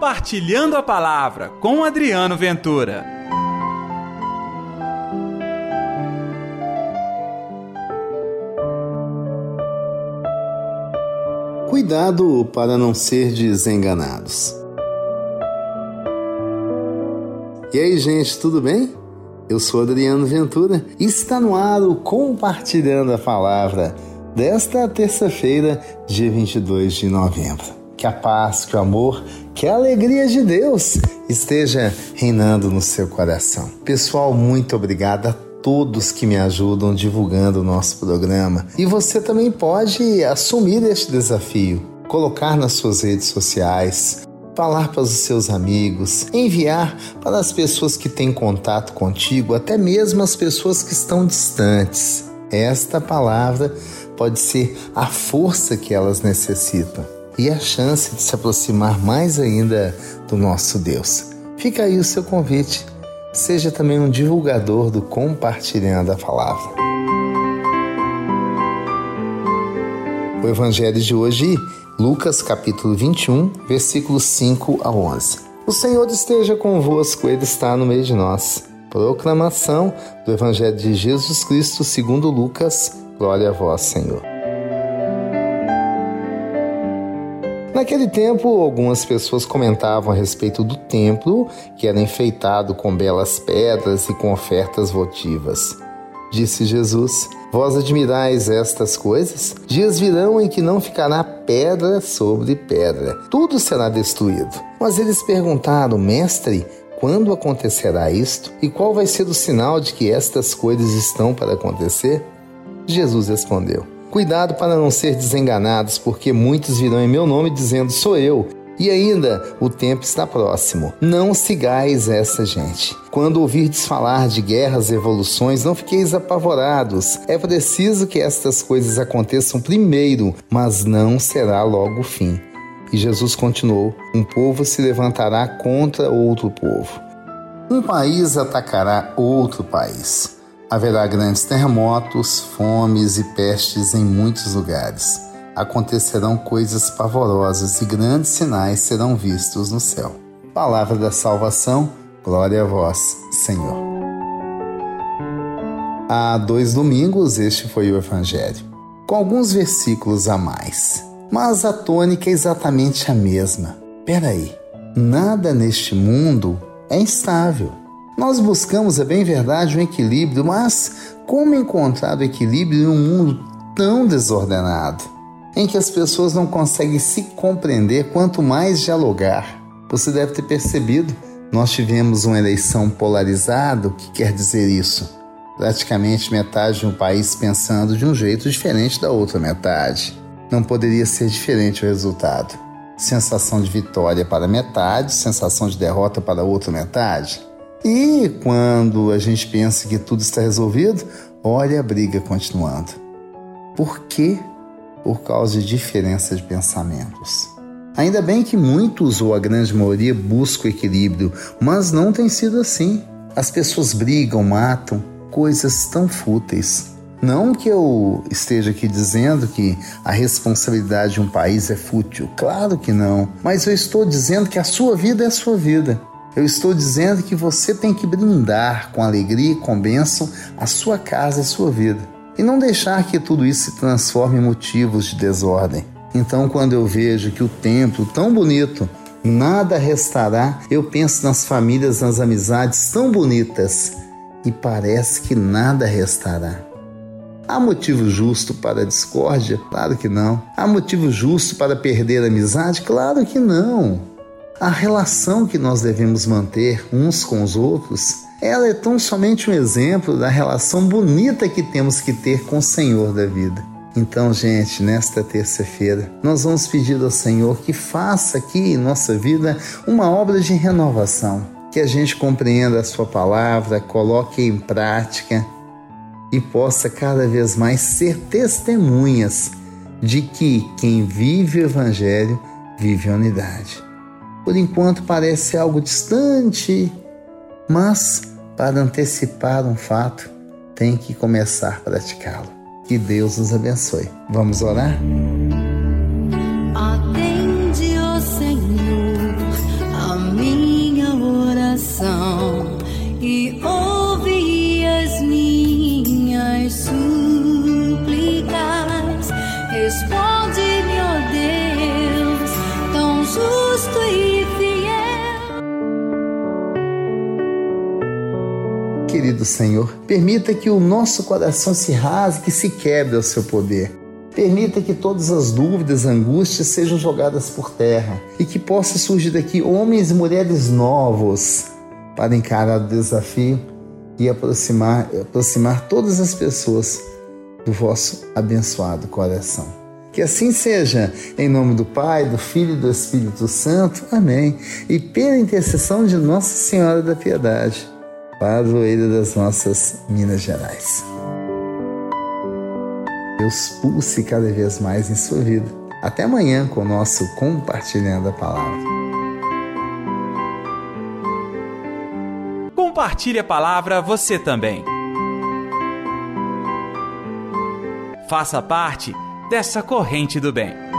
Compartilhando a Palavra com Adriano Ventura. Cuidado para não ser desenganados. E aí, gente, tudo bem? Eu sou Adriano Ventura e está no ar o Compartilhando a Palavra desta terça-feira, dia 22 de novembro que a paz, que o amor, que a alegria de Deus esteja reinando no seu coração. Pessoal, muito obrigado a todos que me ajudam divulgando o nosso programa. E você também pode assumir este desafio, colocar nas suas redes sociais, falar para os seus amigos, enviar para as pessoas que têm contato contigo, até mesmo as pessoas que estão distantes. Esta palavra pode ser a força que elas necessitam e a chance de se aproximar mais ainda do nosso Deus. Fica aí o seu convite. Seja também um divulgador do compartilhando a palavra. O evangelho de hoje, Lucas capítulo 21, versículos 5 a 11. O Senhor esteja convosco, ele está no meio de nós. Proclamação do evangelho de Jesus Cristo, segundo Lucas. Glória a vós, Senhor. Naquele tempo, algumas pessoas comentavam a respeito do templo, que era enfeitado com belas pedras e com ofertas votivas. Disse Jesus: Vós admirais estas coisas? Dias virão em que não ficará pedra sobre pedra, tudo será destruído. Mas eles perguntaram, Mestre, quando acontecerá isto? E qual vai ser o sinal de que estas coisas estão para acontecer? Jesus respondeu: Cuidado para não ser desenganados, porque muitos virão em meu nome dizendo: Sou eu. E ainda, o tempo está próximo. Não sigais essa gente. Quando ouvirdes falar de guerras e revoluções, não fiqueis apavorados. É preciso que estas coisas aconteçam primeiro, mas não será logo o fim. E Jesus continuou: Um povo se levantará contra outro povo. Um país atacará outro país. Haverá grandes terremotos, fomes e pestes em muitos lugares. Acontecerão coisas pavorosas e grandes sinais serão vistos no céu. Palavra da salvação, glória a vós, Senhor. Há dois domingos este foi o Evangelho, com alguns versículos a mais. Mas a tônica é exatamente a mesma. Peraí, nada neste mundo é instável. Nós buscamos, é bem verdade, um equilíbrio, mas como encontrar o equilíbrio em um mundo tão desordenado, em que as pessoas não conseguem se compreender, quanto mais dialogar? Você deve ter percebido, nós tivemos uma eleição polarizada, o que quer dizer isso? Praticamente metade do país pensando de um jeito diferente da outra metade. Não poderia ser diferente o resultado. Sensação de vitória para metade, sensação de derrota para outra metade. E quando a gente pensa que tudo está resolvido, olha a briga continuando. Por quê? Por causa de diferença de pensamentos. Ainda bem que muitos, ou a grande maioria, buscam equilíbrio, mas não tem sido assim. As pessoas brigam, matam, coisas tão fúteis. Não que eu esteja aqui dizendo que a responsabilidade de um país é fútil, claro que não, mas eu estou dizendo que a sua vida é a sua vida. Eu estou dizendo que você tem que brindar com alegria e com bênção a sua casa a sua vida. E não deixar que tudo isso se transforme em motivos de desordem. Então, quando eu vejo que o templo tão bonito, nada restará, eu penso nas famílias, nas amizades tão bonitas e parece que nada restará. Há motivo justo para a discórdia? Claro que não. Há motivo justo para perder a amizade? Claro que não. A relação que nós devemos manter uns com os outros, ela é tão somente um exemplo da relação bonita que temos que ter com o Senhor da vida. Então, gente, nesta terça-feira, nós vamos pedir ao Senhor que faça aqui em nossa vida uma obra de renovação, que a gente compreenda a Sua palavra, coloque em prática e possa cada vez mais ser testemunhas de que quem vive o Evangelho vive a unidade. Por enquanto parece algo distante, mas para antecipar um fato, tem que começar a praticá-lo. Que Deus nos abençoe. Vamos orar? Querido Senhor, permita que o nosso coração se rasgue e se quebre ao seu poder Permita que todas as dúvidas, angústias sejam jogadas por terra e que possa surgir daqui homens e mulheres novos para encarar o desafio e aproximar, aproximar todas as pessoas do vosso abençoado coração. Que assim seja, em nome do Pai, do Filho e do Espírito Santo. Amém. E pela intercessão de Nossa Senhora da Piedade, padroeira das nossas Minas Gerais. Deus pulse cada vez mais em sua vida. Até amanhã com o nosso Compartilhando a Palavra. Compartilhe a palavra você também. Faça parte dessa corrente do bem.